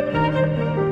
Música